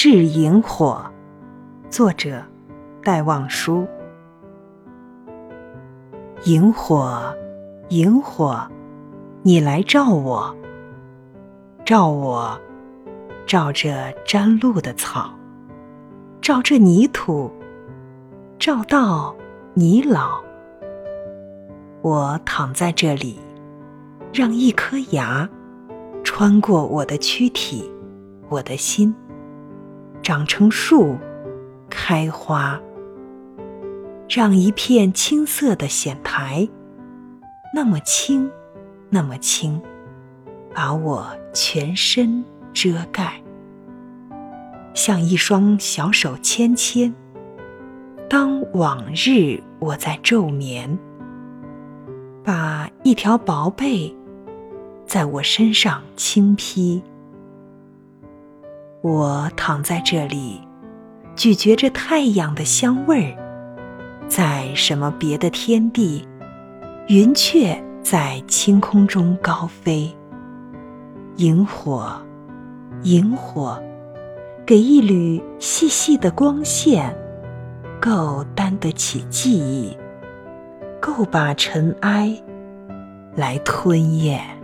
掷萤火，作者戴望舒。萤火，萤火，你来照我，照我，照这沾露的草，照这泥土，照到你老。我躺在这里，让一颗芽穿过我的躯体，我的心。长成树，开花，让一片青色的显台，那么轻，那么轻，把我全身遮盖，像一双小手牵牵。当往日我在昼眠，把一条薄被在我身上轻披。我躺在这里，咀嚼着太阳的香味儿。在什么别的天地，云雀在青空中高飞。萤火，萤火，给一缕细细的光线，够担得起记忆，够把尘埃来吞咽。